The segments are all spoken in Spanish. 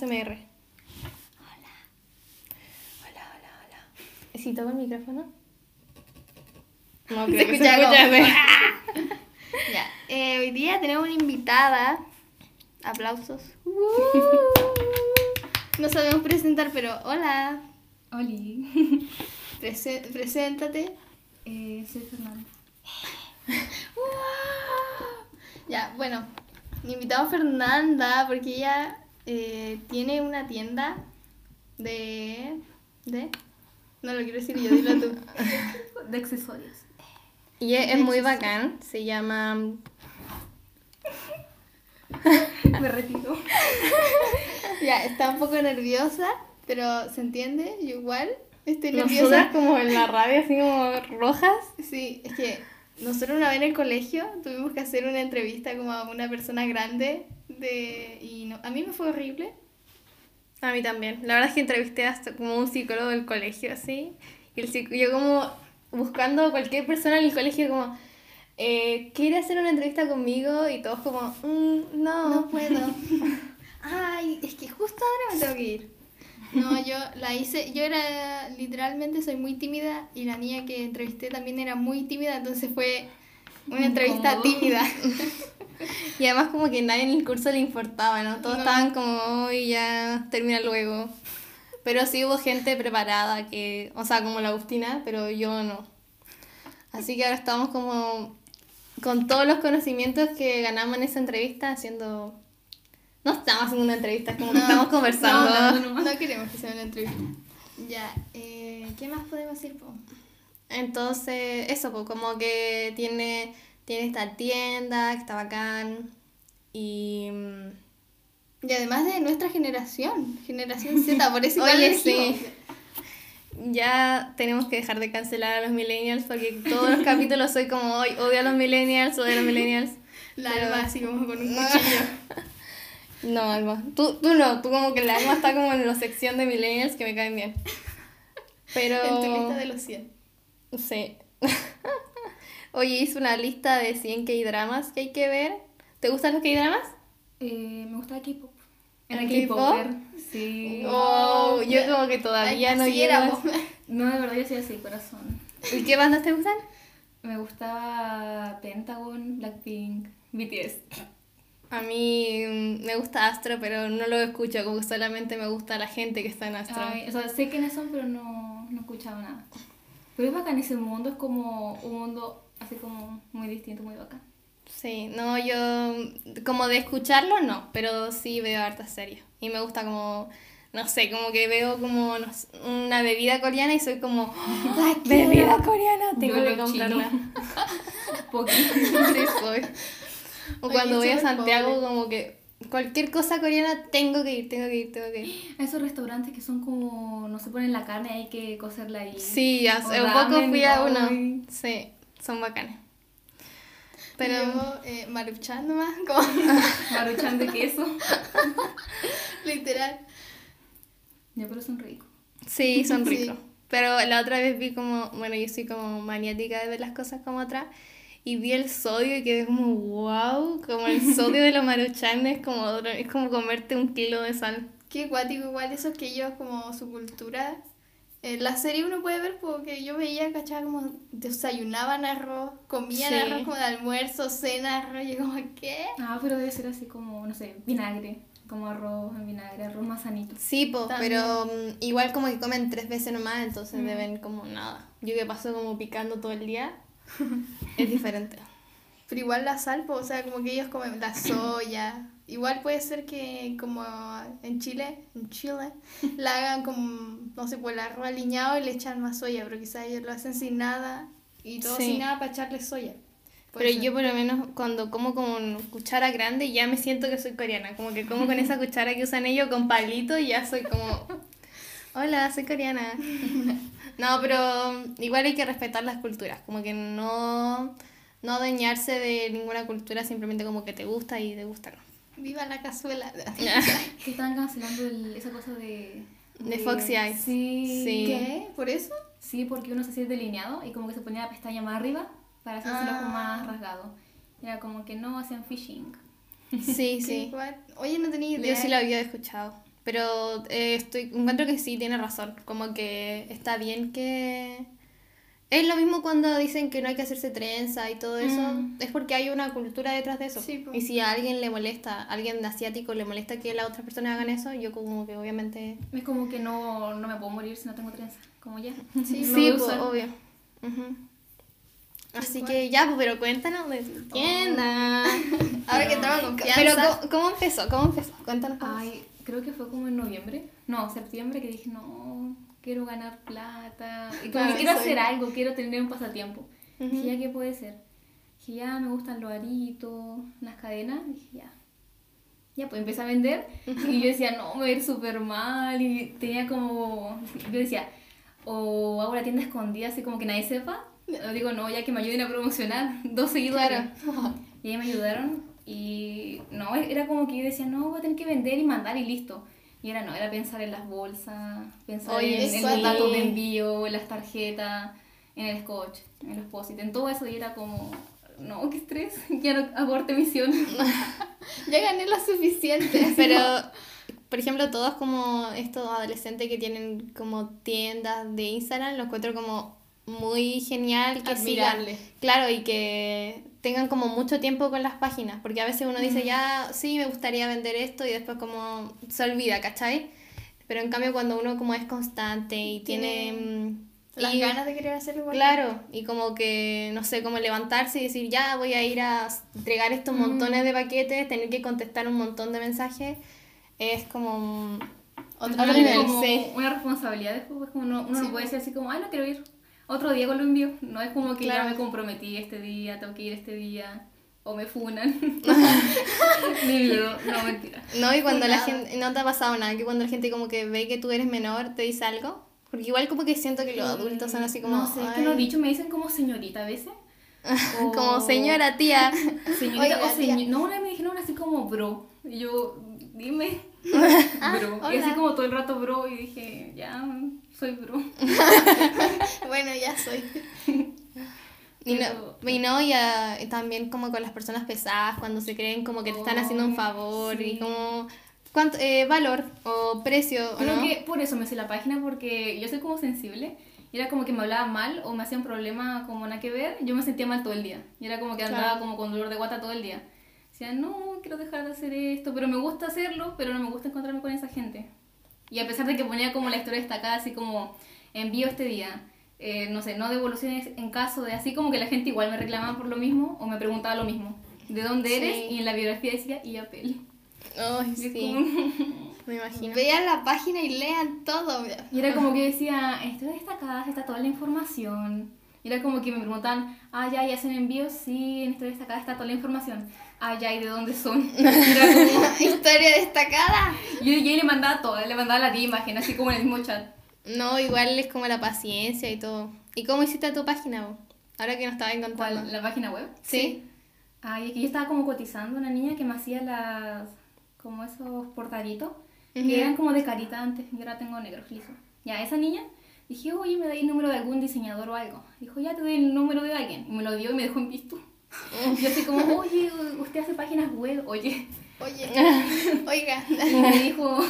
ASMR. Hola. Hola, hola, hola. ¿Si toco el micrófono? No, Se creo que se escucha como- escucha. Ya. eh, hoy día tenemos una invitada. Aplausos. No sabemos presentar, pero hola. Oli, Prese- preséntate. eh, soy Fernanda. Ya, bueno. Invitamos a Fernanda porque ella eh, tiene una tienda de. de. No lo quiero decir yo, dilo tú. De accesorios. Y es, es muy bacán, se llama... Me retiro. Ya, está un poco nerviosa, pero se entiende, yo igual estoy nerviosa. como en la radio, así como rojas. Sí, es que nosotros una vez en el colegio tuvimos que hacer una entrevista como a una persona grande de y no, a mí me fue horrible. A mí también. La verdad es que entrevisté hasta como un psicólogo del colegio, así. Y el yo como buscando a cualquier persona en el colegio como, eh, ¿quiere hacer una entrevista conmigo? Y todos como, "Mm, no. No puedo. Ay, es que justo ahora me tengo que ir. No, yo la hice, yo era literalmente soy muy tímida y la niña que entrevisté también era muy tímida, entonces fue una entrevista tímida. Y además como que nadie en el curso le importaba, ¿no? Todos No. estaban como, hoy ya termina luego. Pero sí hubo gente preparada que, o sea, como la Agustina, pero yo no. Así que ahora estamos como con todos los conocimientos que ganamos en esa entrevista haciendo... No estamos haciendo una entrevista, es como que No, estamos conversando. No, no, no queremos que sea una entrevista. Ya, eh, ¿qué más podemos decir? po? Entonces, eso, pues como que tiene, tiene esta tienda que está bacán y... mm, Y además de nuestra generación, generación Z, por eso igual Oye, sí. Ya tenemos que dejar de cancelar a los millennials porque todos los capítulos soy como hoy odio a los millennials, odio a los millennials. La Pero- alma así como con un cuchillo. No, Alma. Tú, tú no, tú como que la alma está como en la sección de millennials que me caen bien. Pero... En tu lista de los 100. Sí. Oye, hice una lista de 100 K-dramas que hay que ver. ¿Te gustan los K-dramas? Eh, me gusta el K-pop. ¿El Era K-pop? Sí. Oh, yo como que todavía Ay, no éramos. No, de verdad yo soy así, corazón. ¿Y qué bandas te gustan? Me gustaba Pentagon, Blackpink, BTS. A mí mm, me gusta Astro, pero no lo escucho, como que solamente me gusta la gente que está en Astro. Ay, o sea, sé quiénes son, pero no, no he escuchado nada. Pero es bacán ese mundo, es como un mundo así como muy distinto, muy bacán. Sí, no, yo como de escucharlo no, pero sí veo hartas series. Y me gusta como, no sé, como que veo como no sé, una bebida coreana y soy como, ¡Ah, bebida coreana, tengo Yo que comprarla. Poquito. Sí, soy. O cuando voy a Santiago, pobre. como que cualquier cosa coreana tengo que ir, tengo que ir, tengo que ir. Esos restaurantes que son como, no se ponen la carne, hay que cocerla ahí. Sí, hace un poco fui a ay. uno. Sí, son bacanes. Pero Yo, eh, Maruchan nomás, como Maruchan de queso. literal. Ya, pero son ricos. sí, son Sí. ricos. Pero la otra vez vi como, bueno, yo soy como maniática de ver las cosas como otra. Y vi el sodio y quedé como, wow, como el sodio de los maruchanes es como, otro- es como comerte un kilo de sal. Qué guático igual esos que ellos como su cultura. En la serie uno puede ver porque yo veía, ¿cachai? Como desayunaban arroz, comían Sí. arroz como de almuerzo, cena arroz, y yo como, ¿qué? Ah, pero debe ser así como, no sé, vinagre. Como arroz en vinagre, arroz más sanito. Sí, po, pero mm, igual como que comen tres veces nomás, entonces Mm. deben como nada. Yo que paso como picando todo el día, es diferente. Pero igual la sal, po, o sea, como que ellos comen la soya. Igual puede ser que como en Chile, en Chile, la hagan como, no sé, pues el arroz aliñado y le echan más soya, pero quizás ellos lo hacen sin nada y todo Sí. sin nada para echarle soya. Puede Pero ser. yo por lo menos cuando como con cuchara grande ya me siento que soy coreana, como que como con esa cuchara que usan ellos con palito y ya soy como, hola, soy coreana. No, pero mm, igual hay que respetar las culturas, como que no, no dañarse de ninguna cultura, simplemente como que te gusta y te gusta, ¿no? Viva la cazuela. Que estaban cancelando el- esa cosa de... De Foxy Eyes. Sí. Sí. ¿Qué? ¿Por eso? Sí, porque uno se hacía delineado y como que se ponía la pestaña más arriba para hacerse el ojo Ah. más rasgado. Era como que no hacían phishing. Sí, sí. Oye, no tenía idea. Yo sí lo había escuchado. Pero eh, estoy, encuentro que sí, tiene razón. Como que está bien que... Es lo mismo cuando dicen que no hay que hacerse trenza y todo eso. Mm. Es porque hay una cultura detrás de eso. Sí, po. y si a alguien le molesta, a alguien asiático le molesta que las otras personas hagan eso, yo como que obviamente... Es como que no, no me puedo morir si no tengo trenza. Como ya. Sí, No Sí, pues, obvio. Ujú. Así Igual. que ya, pues, pero cuéntanos de tu tienda. Ahora que estamos con confianza. Pero ¿cómo, cómo empezó? ¿Cómo empezó? Cuéntanos. cómo Ay, creo que fue como en noviembre. No, septiembre que dije, no, quiero ganar plata. Y como Claro, que quiero soy- hacer algo, quiero tener un pasatiempo. Ujú. Dije, ya, ¿qué puede ser? Dije, ya, me gustan los aritos, las cadenas. Dije, ya. Ya, pues empecé a vender. Y yo decía, no, me va a ir súper mal. Y tenía como. Yo decía, o hago la tienda escondida, así como que nadie sepa. O digo, no, ya que me ayuden a promocionar. Dos seguidores. Y ahí me ayudaron. Y no, era como que yo decía, no, voy a tener que vender y mandar y listo. Y era no, era pensar en las bolsas, pensar Oye, en, en los datos de envío, en las tarjetas, en el scotch, en los posit, en todo eso. Y era como, no, qué estrés, no aborte misión. Ya gané lo suficiente. Pero, por ejemplo, todos como estos adolescentes que tienen como tiendas de Instagram, lo encuentro como muy genial que sigan. Admirable. Claro, y que tengan como mucho tiempo con las páginas, porque a veces uno dice, ya, sí, me gustaría vender esto y después como se olvida, ¿cachai? Pero en cambio cuando uno como es constante y tiene... mm, Las y- ganas de querer hacerlo igual. Claro, y como que, no sé, como levantarse y decir, ya voy a ir a entregar estos montones de paquetes, tener que contestar un montón de mensajes, es como otro, nivel, como sí. una responsabilidad después, pues, como no, uno Sí, no puede decir así como, ay, no quiero ir. Otro día lo envío. No es como que Claro. ya me comprometí este día, tengo que ir este día. O me funan. Ni no, no, mentira. No, y cuando la Nada. gente, no te ha pasado nada, que cuando la gente como que ve que tú eres menor, te dice algo, porque igual como que siento que los adultos son así como... No sé, es que "Ay". los dichos me dicen como señorita a veces. O- Como señora, tía. Señorita Oiga, o señor. No, una vez me dijeron así como bro. Y yo, dime. Ah, bro. Y así como todo el rato bro. Y dije, ya, soy bro. Bueno, ya soy. Y no, y, no, y, ah, y también como con las personas pesadas, cuando se creen como que te están haciendo un favor y sí. como... ¿cuánto, eh, valor o precio, ¿o Creo no? que por eso me hice la página, porque yo soy como sensible. Y era como que me hablaban mal o me hacían problema como nada que ver. Yo me sentía mal todo el día. Y era como que andaba Claro. como con dolor de guata todo el día. Decía, no, quiero dejar de hacer esto, pero me gusta hacerlo, pero no me gusta encontrarme con esa gente. Y a pesar de que ponía como la historia destacada, así como envío este día, eh, no sé, no devoluciones en caso de así como que la gente igual me reclamaba por lo mismo o me preguntaba lo mismo. ¿De dónde Sí. eres? Y en la biografía decía IAPEL. Ay, Y sí, como- me imagino. Vean la página y lean todo. Y era como que decía, estoy destacada, está toda la información. Y era como que me preguntaban, ah, ya, ¿y hacen envíos? Sí, en estoy destacada está toda la información. Ah, ya, ¿y de dónde son? Era como, Historia destacada. yo, yo le mandaba toda, le mandaba la imagen, así como en el mismo chat. No, igual es como la paciencia y todo. ¿Y cómo hiciste tu página, vos? Ahora que nos estabas contando. ¿Cuál? ¿La página web? ¿Sí? Ay, es que yo estaba como cotizando una niña que me hacía las, como esos portaditos, Ujú. que eran como de carita antes, y ahora tengo negros lisos. Ya, esa niña, dije, oye, ¿me dais el número de algún diseñador o algo? Dijo, ya te doy el número de alguien. Y me lo dio y me dejó en visto. Yo así como, oye, usted hace páginas web, oye. Oye, oiga. Y me dijo,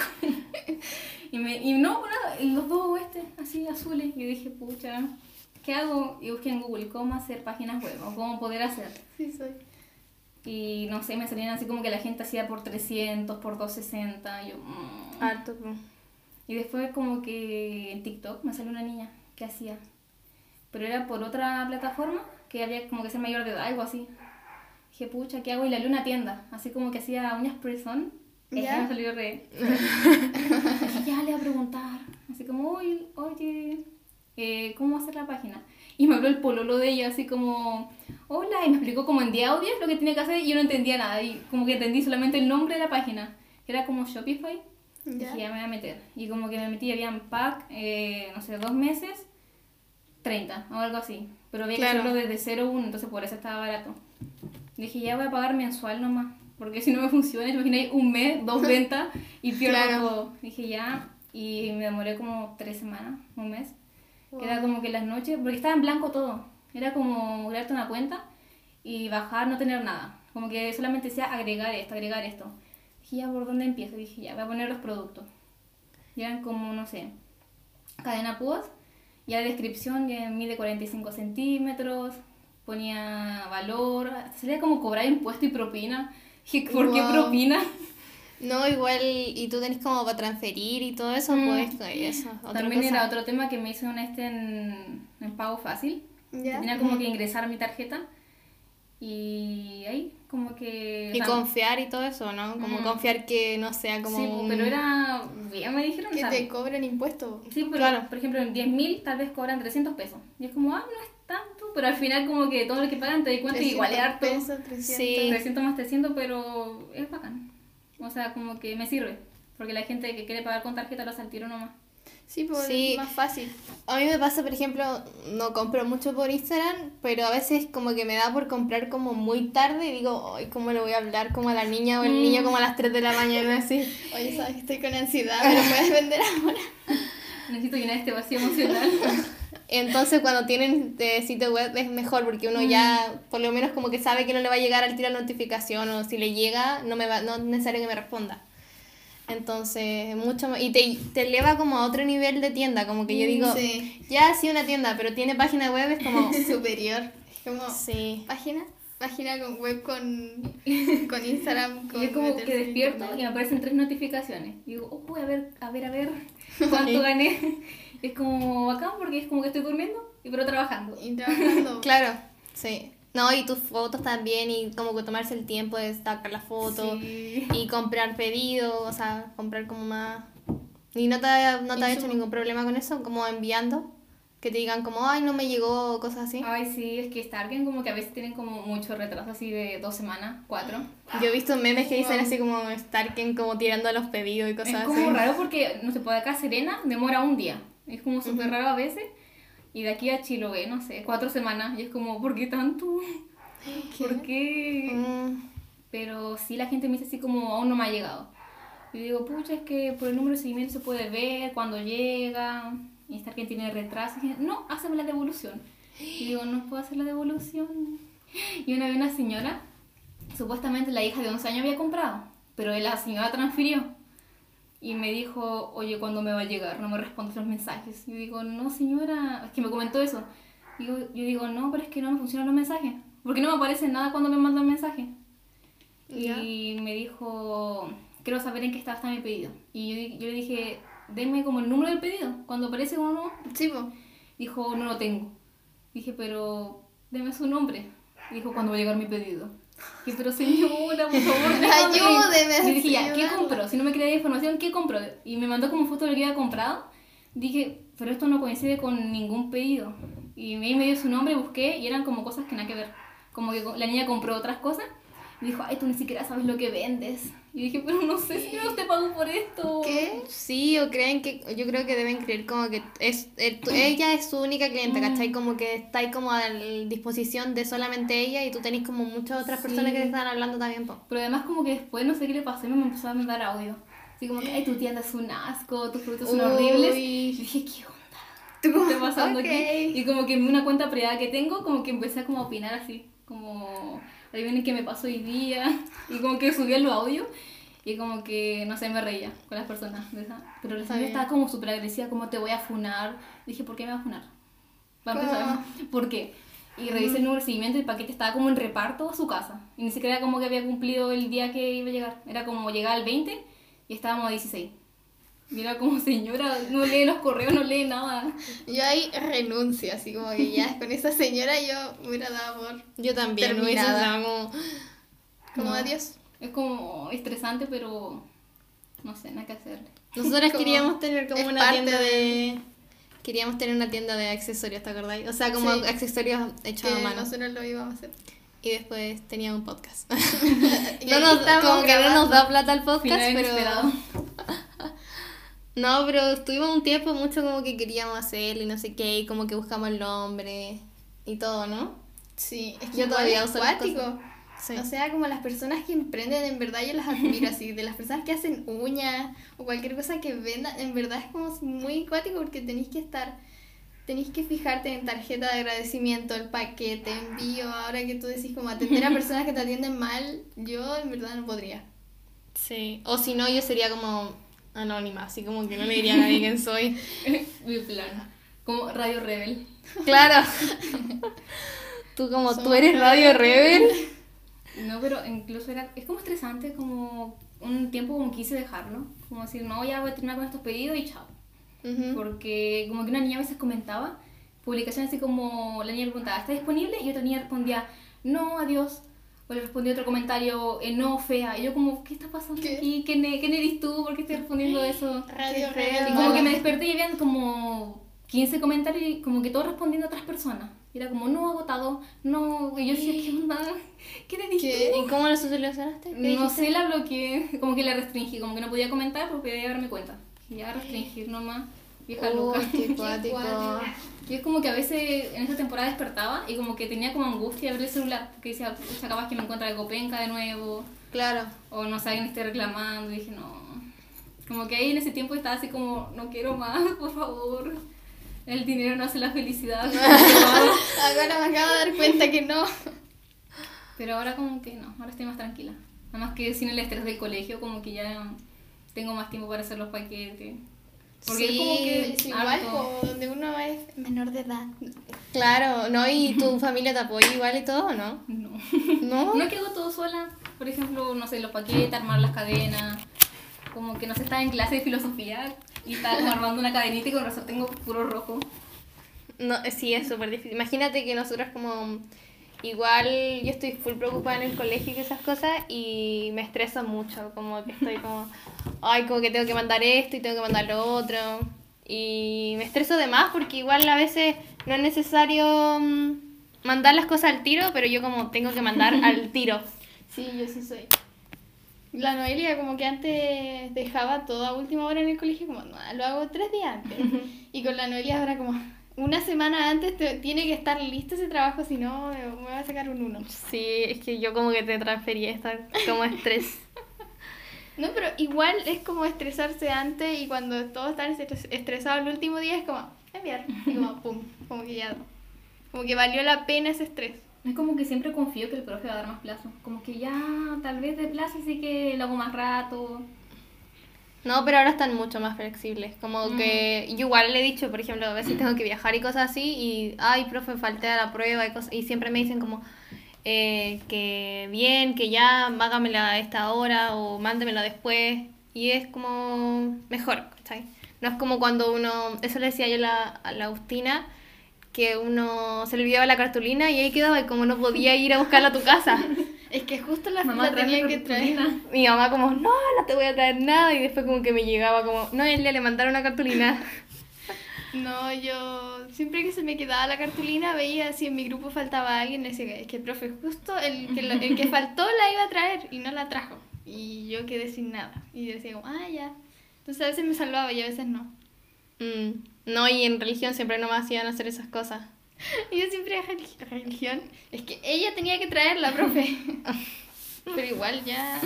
y, me, y no, nada, y los dos este, así azules. Y yo dije, pucha, ¿qué hago? Y busqué en Google cómo hacer páginas web o cómo poder hacer. Sí, soy. Y no sé, me salían así como que la gente hacía por 300, por 260. Y yo, mm. Harto, bro. Y después como que en TikTok me salió una niña que hacía. Pero era por otra plataforma que había como que ser mayor de edad, algo así. Dije, pucha, ¿qué hago? Y le hablé una tienda, así como que hacía uñas press-on. Y ¿Ya? me salió re... Dije, ya le voy a preguntar. Así como, oye, oye, eh, ¿cómo hacer la página? Y me habló el pololo de ella, así como, hola, y me explicó como en 10 audios lo que tenía que hacer y yo no entendía nada. Y como que entendí solamente el nombre de la página, que era como Shopify. Ya. Dije, ya me voy a meter. Y como que me metí, habían pack, eh, no sé, dos meses, 30 o algo así. Pero había Claro. que hacerlo desde 0 1, entonces por eso estaba barato. Dije, ya voy a pagar mensual nomás. Porque si no me funciona, imagináis un mes, dos ventas y pierdo Claro. todo. Dije, ya. Y me demoré como tres semanas, un mes. Que era como que las noches, porque estaba en blanco todo. Era como crearte una cuenta y bajar, no tener nada. Como que solamente decía agregar esto, agregar esto. Dije, ya, ¿por dónde empiezo? Dije, ya, voy a poner los productos. Y eran como, no sé, cadena púas. Y la descripción que mide 45 centímetros, ponía valor, salía como cobrar impuesto y propina. ¿por qué propina? No, igual, y tú tenés como para transferir y todo eso, Mm. pues eso. otra También cosa. era otro tema que me hizo este en, en pago fácil. Tenía como que ingresar mi tarjeta y ahí como que... o Y sea, confiar y todo eso, ¿no? Como Mm. confiar que no sea como. Sí, un- pero era... Ya me dijeron, o Que sea, te cobran impuestos. Sí, pero Claro. por ejemplo en 10.000 tal vez cobran 300 pesos. Y es como, ah, no es tanto, pero al final como que todo lo que pagan te das cuenta que igual es 300 harto. pesos, 300. Sí. 300 más 300, pero es bacán. O sea, como que me sirve. Porque la gente que quiere pagar con tarjeta lo hace al tiro nomás. Sí, pues Sí. es más fácil. A mí me pasa, por ejemplo, no compro mucho por Instagram, pero a veces como que me da por comprar como muy tarde y digo, ay, ¿cómo le voy a hablar como a la niña o el niño como a las 3 de la mañana así? Oye, sabes que estoy con ansiedad, ¿me lo puedes vender ahora? Necesito llenar este vacío emocional. Entonces cuando tienen de sitio web es mejor porque uno ya por lo menos como que sabe que no le va a llegar al tiro la notificación o si le llega no me va no es necesario que me responda. Entonces, mucho más, y te, te eleva como a otro nivel de tienda, como que yo digo, Mm, Sí. ya sí una tienda, pero tiene página web, es como, Superior. Es como sí. página, página con web con, con Instagram. Con Y es como que despierto y me aparecen tres notificaciones. Y digo, oh, voy a ver, a ver, a ver cuánto gané. Es como bacán porque es como que estoy durmiendo y pero trabajando. Y trabajando. Claro, sí. No, y tus fotos también, y como que tomarse el tiempo de sacar la foto, Sí. y comprar pedidos, o sea, comprar como más... ¿Y no te, no te ha hecho ningún problema con eso? Como enviando, que te digan como, ay, no me llegó, cosas así. Ay, sí, es que Starken como que a veces tienen como mucho retraso así de dos semanas, cuatro. Yo he visto memes que dicen así como Starken como tirando los pedidos y cosas Es así. como raro porque, no se puede acá Serena demora un día. Es como súper raro a veces. Y de aquí a Chiloé, no sé, cuatro semanas. Y es como, ¿por qué tanto? ¿Por qué? Mm, Pero sí la gente me dice así como, aún no me ha llegado. Y digo, pucha, es que por el número de seguimiento se puede ver cuando llega. Y estar que tiene retraso. No, hazme la devolución. Y digo, no puedo hacer la devolución. Y una vez una señora, supuestamente la hija de 11 años había comprado, pero la señora transfirió. Y me dijo, oye, ¿cuándo me va a llegar? No me respondes los mensajes. Y yo digo, no, señora, es que me comentó eso. Y yo, yo digo, no, pero es que no me funcionan los mensajes. Porque no me aparece nada cuando me mandan mensaje. Ya. Y me dijo, quiero saber en qué estado está mi pedido. Y yo, yo le dije, denme como el número del pedido. Cuando aparece uno, Sí, pues. dijo, no lo tengo. Dije, pero deme su nombre. Dijo, ¿cuándo va a llegar mi pedido? Dije, pero señora, por favor, déjame". Ayúdeme, Y dije, ya, ¿qué compró? Si no me dar información, ¿qué compró? Y me mandó como foto de lo que había comprado. Dije, pero esto no coincide con ningún pedido. Y ahí me dio su nombre, busqué y eran como cosas que nada que ver. Como que la niña compró otras cosas. Y dijo, ay, tú ni siquiera sabes lo que vendes. Y dije, pero no sé si no te pago por esto. ¿Qué? Sí, o creen que, yo creo que deben creer como que es, tú- ella es su única cliente, Mm. ¿cachai? Como que está ahí como a disposición de solamente ella y tú tenés como muchas otras Sí. personas que te están hablando también, po. Pero además como que después no sé qué le pasó me empezó a mandar audio. Así como que, ay, tu tienda es un asco, tus productos son horribles. Y Uy. dije, ¿qué onda? ¿Tú ¿Qué está pasando Ok. aquí? Y como que en una cuenta privada que tengo, como que empecé a como a opinar así, como, adivinen qué me pasó hoy día, y como que subía los audios, y como que, no sé, me reía con las personas, esa. pero la señora estaba como súper agresiva, como te voy a funar, dije, ¿por qué me va a funar? Para empezar, ¿por qué? Y revisé el número de seguimiento y el paquete estaba como en reparto a su casa, y ni siquiera era como que había cumplido el día que iba a llegar, era como llegar al 20 y estábamos a 16. Y era como, señora, no lee los correos, no lee nada. Yo ahí renuncio, así como que ya con esa señora yo me hubiera dado por Yo también, Terminada. dado como... como No. adiós. Es como estresante, pero no sé, nada que hacerle. Nosotras Como- queríamos tener como una tienda de... de- Queríamos tener una tienda de accesorios, ¿te acordáis? O sea, como Sí. accesorios hechos a mano. nosotros lo íbamos a hacer. Y después tenía un podcast. No nos, como que no nos da plata el podcast, Final pero... No, pero estuvimos un tiempo mucho como que queríamos hacerlo y no sé qué, y como que buscamos el nombre y todo, ¿no? Sí, es que Yo todavía uso. Sí. O sea, como las personas que emprenden, en verdad yo las admiro así. De las personas que hacen uñas o cualquier cosa que vendan, en verdad es como muy cuático porque tenéis que estar tenéis que fijarte en tarjeta de agradecimiento, el paquete, envío. Ahora que tú decís como atender a personas que te atienden mal, yo en verdad no podría. Sí. O si no, yo sería como anónima, así como que no le diría a nadie quién soy. Mi plan. Como Radio Rebel. Claro. tú como tú eres Radio Rebel. No, pero incluso era, es como estresante, como un tiempo como quise dejarlo. Como decir, no, ya voy a terminar con estos pedidos y chao. Porque como que una niña a veces comentaba publicaciones así como la niña preguntaba, ¿está disponible? Y otra niña respondía, no, adiós. O le respondía otro comentario, eh, no, fea. Y yo como, ¿qué está pasando ¿Qué? aquí? ¿Quién, ¿Quién eres tú? ¿Por qué estoy respondiendo eso? Radio Qué Rebel. Y como que me desperté y habían como 15 comentarios y como que todos respondiendo a otras personas. Y era como, no, agotado, no. Y yo decía, ¿qué onda? ¿Quién eres ¿Qué? tú? ¿Y cómo lo solucionaste? ¿Qué No sé, la bloqueé, como que la restringí, como que no podía comentar porque debía darme cuenta. Y ya restringir nomás, vieja Oh, loca. qué cuático. cuático. Y es como que a veces en esa temporada despertaba y como que tenía como angustia abrir el celular, porque decía, pucha, capaz que me encuentra algo penca de nuevo, Claro. o no sé, alguien esté reclamando, y dije, no. Como que ahí en ese tiempo estaba así como, no quiero más, por favor. El dinero no hace la felicidad. Ahora me acabo de dar cuenta que no. Pero ahora como que no, ahora estoy más tranquila. Nada más que sin el estrés del colegio, como que ya tengo más tiempo para hacer los paquetes. Porque es como que es igual, como donde uno es menor de edad. Claro, ¿no? ¿Y tu familia te apoya igual y todo, no? No. ¿No? No es que hago todo sola. Por ejemplo, no sé, los paquetes, armar las cadenas. Como que no sé, estaba en clase de filosofía y estaba armando una cadenita y con razón tengo puro rojo. No, sí, es súper difícil. Imagínate que nosotros como... Igual yo estoy full preocupada en el colegio y esas cosas y me estreso mucho, como que estoy como, ay, como que tengo que mandar esto y tengo que mandar lo otro. Y me estreso de más porque igual a veces no es necesario mm, mandar las cosas al tiro, pero yo como tengo que mandar al tiro. Sí, yo sí soy. La Noelia como que antes dejaba todo a última hora en el colegio, como, no, lo hago tres días antes. y con la Noelia ahora como, una semana antes te- tiene que estar listo ese trabajo, si no me me va a sacar un uno. Sí, es que yo como que te transferí esta como estrés. No, pero igual es como estresarse antes y cuando todos están estres- estresados el último día es como, enviar. Y como, pum, como que ya, como que valió la pena ese estrés. Es como que siempre confío que el profe va a dar más plazo. Como que ya, tal vez de plazo sí que lo hago más rato. No, pero ahora están mucho más flexibles. Como que yo igual le he dicho, por ejemplo, a veces tengo que viajar y cosas así y, ay, profe, falté a la prueba y cosas. Y siempre me dicen como eh, que bien, que ya, hágamela a esta hora o mándemela después. Y es como mejor, ¿cachai? No es como cuando uno, eso le decía yo a la, a la Agustina, que uno se le olvidaba la cartulina y ahí quedaba y como no podía ir a buscarla a tu casa. Es que justo la, Mamá, la tenían que traer. Mi mamá como, no, no te voy a traer nada. Y después como que me llegaba como, no, Elia, le mandaron una cartulina. No, yo siempre que se me quedaba la cartulina veía si en mi grupo faltaba alguien, decía es que el profe justo el que, lo- el que faltó la iba a traer y no la trajo. Y yo quedé sin nada. Y yo decía ah, ya. Entonces a veces me salvaba y a veces no. Mm, no, y en religión siempre no me hacían hacer esas cosas. Y yo siempre religi- religión. Es que ella tenía que traerla, profe. Pero igual ya,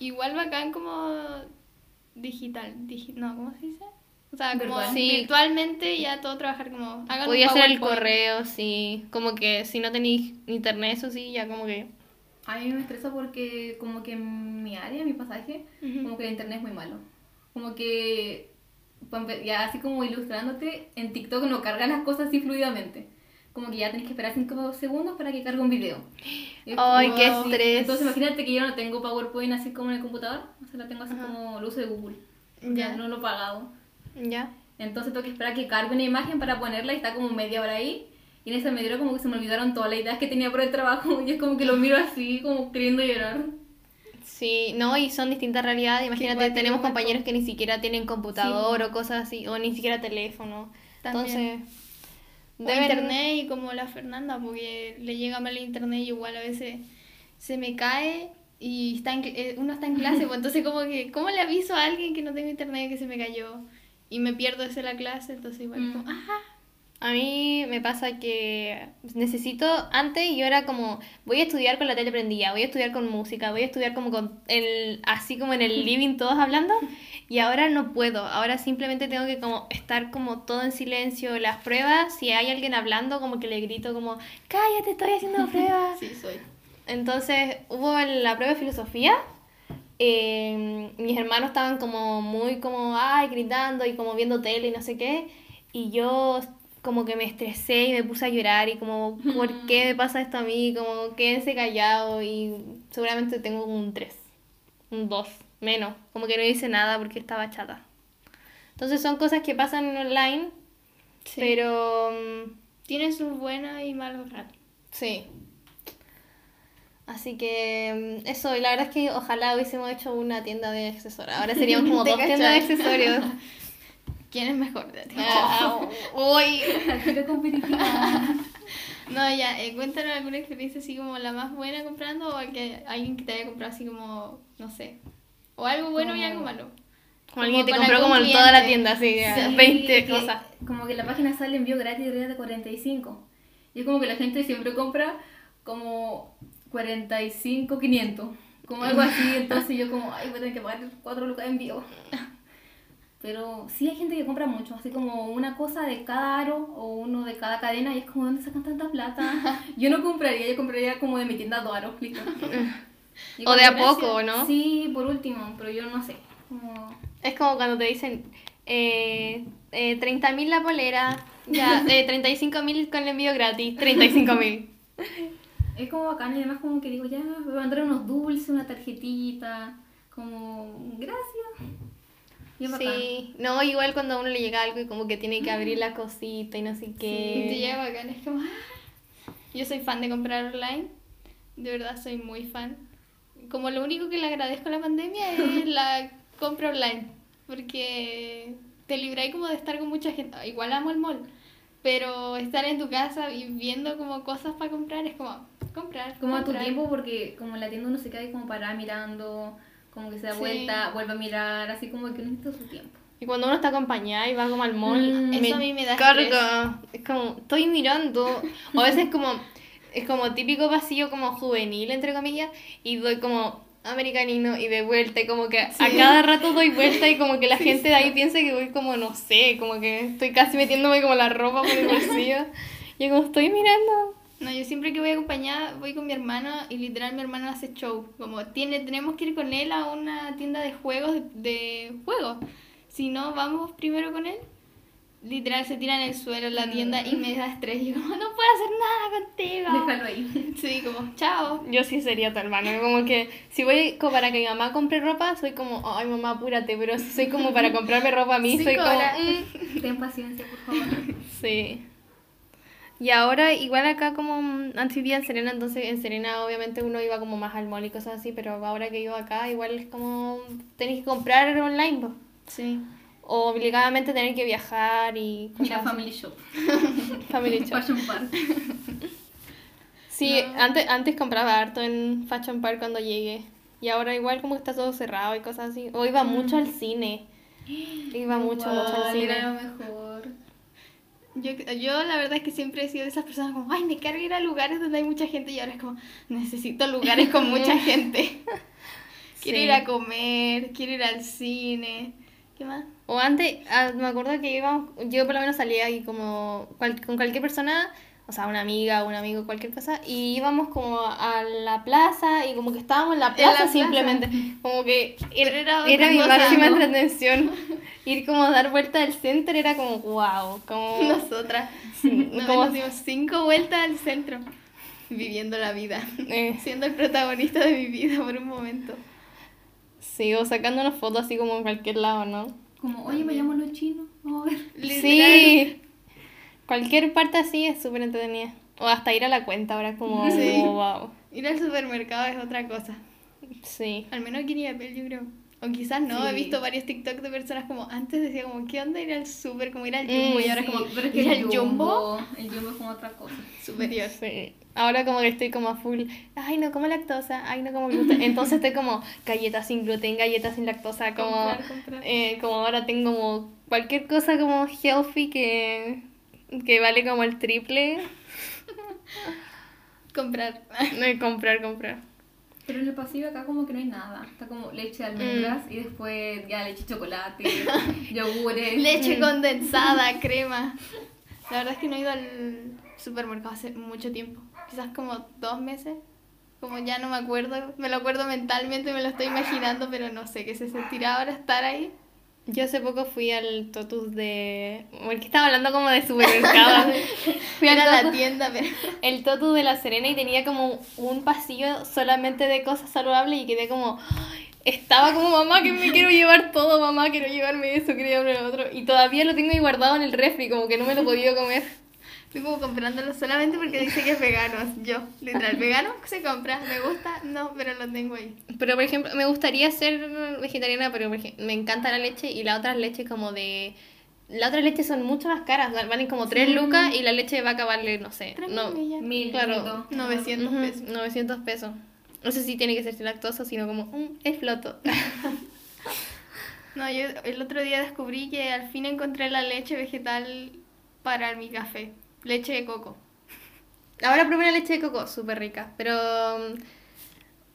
igual bacán como digital, digi- no, ¿cómo se dice? O sea, como. Sí. virtualmente ya todo trabajar como... Podía hacer el correo, sí. Como que si no tenéis internet, eso sí, ya como que... A mí me estresa porque como que en mi área, en mi pasaje, como que el internet es muy malo. Como que, empe- ya así como ilustrándote, en TikTok no cargan las cosas así fluidamente. Como que ya tenés que esperar 5 segundos para que cargue un video. Es Ay, como qué estrés. Entonces imagínate que yo no tengo PowerPoint así como en el computador, o sea, lo tengo así Ajá. como uso de Google. Ya Ya. no lo he pagado. ¿Ya? Entonces tengo que esperar que cargue una imagen para ponerla y está como media hora ahí. Y en esa media hora como que se me olvidaron todas las ideas que tenía por el trabajo y es como que lo miro así, como queriendo llorar. Sí, no, y son distintas realidades. Imagínate, tenemos compañeros que ni siquiera tienen computador o cosas así, o ni siquiera teléfono. También. Entonces, deben- internet y como la Fernanda, porque le llega mal el internet y igual a veces se me cae y está en eh, uno está en clase, pues entonces como que, ¿cómo le aviso a alguien que no tengo internet que se me cayó? Y me pierdo esa la clase, entonces igual Mm. como, ajá, A mí me pasa que necesito, antes yo era como, voy a estudiar con la tele prendida, voy a estudiar con música, voy a estudiar como con el, así como en el living todos hablando, y ahora no puedo, ahora simplemente tengo que como estar como todo en silencio, las pruebas, si hay alguien hablando como que le grito como, cállate, estoy haciendo pruebas. Sí, soy. Entonces hubo la prueba de filosofía. eh, mis hermanos estaban como muy como, ay, gritando y como viendo tele y no sé qué. Y yo como que me estresé y me puse a llorar y como, ¿por qué me pasa esto a mí? Como, quédense callado y seguramente tengo un 3, un 2, menos. Como que no hice nada porque estaba chata. Entonces son cosas que pasan online, Sí. pero... mm, Tiene sus buenos y malos ratos. Sí. Así que mm, eso, y la verdad es que ojalá hubiésemos hecho una tienda de accesorios. Ahora seríamos como ¿Te dos tiendas de accesorios. ¿Quién es mejor? Ah, uy. Pero competitiva. No, ya, eh, cuéntanos alguna experiencia así como la más buena comprando o que alguien que te haya comprado así como, no sé, o algo bueno y Como- algo malo. Como alguien que te compró como en toda la tienda, así, Sí, 20 que- cosas. Como que la página sale envío gratis arriba de 45. Y es como que la gente siempre compra como 45, 500. Como algo así, entonces yo como, ay, voy a tener que pagar 4 lucas de envío. Pero sí hay gente que compra mucho, así como una cosa de cada aro o uno de cada cadena y es como, ¿dónde sacan tanta plata? Yo no compraría, yo compraría como de mi tienda dos aros, listo. Y O de a poco, ¿no? Sí, por último, pero yo no sé. Como... Es como cuando te dicen eh, eh, 30.000 la polera, ya, eh, 35.000 con el envío gratis, 35.000. Es como bacán y además como que digo, ya, me voy a mandar unos dulces, una tarjetita, como, gracias. Y. Sí, no, igual cuando a uno le llega algo y como que tiene que abrir la cosita y no sé Y te qué. llega bacán, es como... ah. Yo soy fan de comprar online, de verdad soy muy fan. Como lo único que le agradezco a la pandemia es la compra online, porque te libráis como de estar con mucha gente. Igual amo el mall, pero estar en tu casa y viendo como cosas para comprar es como comprar. Como a tu comprar. tiempo, porque como en la tienda uno se queda ahí como parada mirando, como que se da Sí. vuelta, vuelve a mirar, así como que necesita su tiempo. Y cuando uno está acompañada y va como al mall, Mm, eso a mí me da carga. Es como, estoy mirando. O a veces como, es como típico pasillo como juvenil, entre comillas, y doy como americanino y de vuelta, y como que a cada rato doy vuelta y como que la gente de ahí piensa que voy como, no sé, como que estoy casi metiéndome como la ropa por el bolsillo. Y como estoy mirando. No, yo siempre que voy acompañada voy con mi hermano y literal mi hermano hace show. Como tiene, tenemos que ir con él a una tienda de juegos, de, de juegos. Si no, vamos primero con él. Literal se tira en el suelo en la tienda y me da estrés. Y yo como, no puedo hacer nada contigo. Déjalo ahí. Sí, como, chao. Yo sí sería tu hermano, como que si voy como para que mi mamá compre ropa, soy como, ay mamá, apúrate, pero si soy como para comprarme ropa a mí, soy Cinco como. "Mm". Ten paciencia, por favor. Sí. Y ahora, igual acá como mm, antes vivía en Serena, entonces en Serena obviamente uno iba como más al mall y cosas así, pero ahora que vivo acá, igual es como tenés que comprar online, po. Sí. o obligadamente tener que viajar y Mira, Family Shop. Family Shop. Fashion Park. Sí, antes, antes compraba harto en Fashion Park cuando llegué. Y ahora igual como que está todo cerrado y cosas así. O iba mucho al cine. Iba mucho, mucho al cine. Era lo mejor. Yo, yo la verdad es que siempre he sido de esas personas como, ay, me carga ir a lugares donde hay mucha gente y ahora es como, necesito lugares con mucha gente. Quiero Sí. ir a comer, quiero ir al cine. ¿Qué más? O antes, ah, me acuerdo que íbamos, yo por lo menos salía y como cual- con cualquier persona, o sea, una amiga, un amigo, cualquier cosa, y íbamos como a la plaza y como que estábamos en la En plaza, la plaza. simplemente. Como que era, era mi máxima ¿no? entretención. Ir como a dar vuelta al centro era como wow, como... Nosotras. No, como- cinco vueltas al centro. Viviendo la vida. eh, Siendo el protagonista de mi vida por un momento. sí, o sacándonos fotos así como en cualquier lado, ¿no? Como, oye, vayamos los chinos. Vamos a ver. Literal. Sí. Cualquier parte así es súper entretenida. O hasta ir a la cuenta ahora es como Sí. wow. Ir al supermercado es otra cosa. Sí. Al menos aquí en Iapel, yo creo. O quizás no, Sí. he visto varios TikTok de personas como antes decía como, ¿qué onda ir al super? Como ir al Mm, jumbo y ahora Sí, es como, pero es que ir el al jumbo El jumbo es como otra cosa. superior. Sí. Ahora como que estoy como a full, ay no como lactosa, ay no como gluten. Entonces estoy como galletas sin gluten, galletas sin lactosa, como Comprar, comprar. eh, como ahora tengo como cualquier cosa como healthy que que vale como el triple. Comprar. No hay comprar, comprar. Pero en el pasillo acá como que no hay nada. Está como leche de almendras y después ya leche de chocolate, yogures. Leche condensada, crema. La verdad es que no he ido al supermercado hace mucho tiempo. Quizás como dos meses. Como ya no me acuerdo. Me lo acuerdo mentalmente, me lo estoy imaginando, pero no sé qué se sentirá ahora estar ahí. Yo hace poco fui al Totus de... Porque estaba hablando como de supermercados. Fui a la tienda, pero... el Totus de La Serena y tenía como un pasillo solamente de cosas saludables y quedé como... Estaba como, mamá, que me quiero llevar todo, mamá, quiero llevarme eso, quiero llevarme lo otro. Y todavía lo tengo ahí guardado en el refri, como que no me lo he podido comer. Estoy como comprándolo solamente porque dice que es vegano. Yo, literal, vegano se compra. ¿Me gusta? No, pero lo tengo ahí. Pero, por ejemplo, me gustaría ser vegetariana, pero me encanta la leche y la otra leche como de... Las otras leches son mucho más caras, val- valen como 3 lucas y la leche de vaca vale, no sé, no. Mil, claro, punto. 900 Ujú, pesos. 900 pesos. No sé si tiene que ser sin lactosa, sino como, mm, es floto. No, yo el otro día descubrí que al fin encontré la leche vegetal para mi café. Leche de coco. Ahora probé la leche de coco, súper rica, pero mm,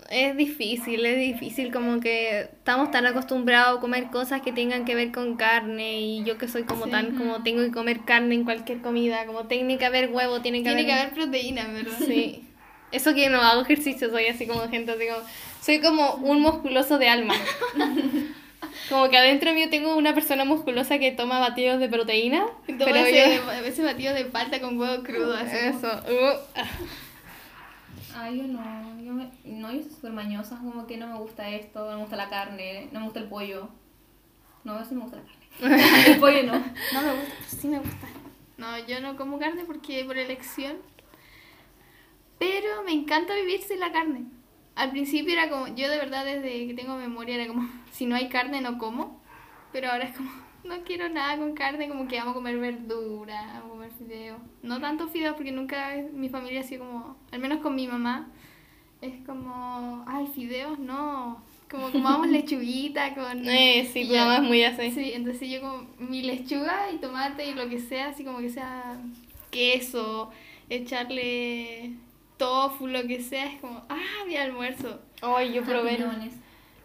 es difícil, es difícil como que estamos tan acostumbrados a comer cosas que tengan que ver con carne y yo que soy como Sí. tan como tengo que comer carne en cualquier comida, como tiene que haber huevo, tiene que Tiene que haber... haber proteína, ¿verdad? Sí. Eso que no hago ejercicio, soy así como gente, así como... Soy como un musculoso de alma. Como que adentro mío tengo una persona musculosa que toma batidos de proteína. Toma pero ese, yo... ese batido de palta con huevo crudo. Así como- Eso. uh, ah. Ay, yo no, yo me, no, yo soy súper mañosa, como que no me gusta esto, no me gusta la carne, no me gusta el pollo. No, sí me gusta la carne. el pollo no. No me gusta, pero sí me gusta. No, yo no como carne porque por elección. Pero me encanta vivir sin la carne. Al principio era como, yo de verdad desde que tengo memoria era como, si no hay carne no como. Pero ahora es como, no quiero nada con carne, como que amo comer verdura, amo comer fideos. No tanto fideos porque nunca mi familia ha sido como, al menos con mi mamá, es como, ay, fideos no. Como comamos lechuguita con... Eh, sí, tu mamá es muy así. Sí, entonces yo como mi lechuga y tomate y lo que sea, así como que sea queso, echarle tofu, lo que sea, es como, ah, mi almuerzo. Ay, yo probé Champiñones.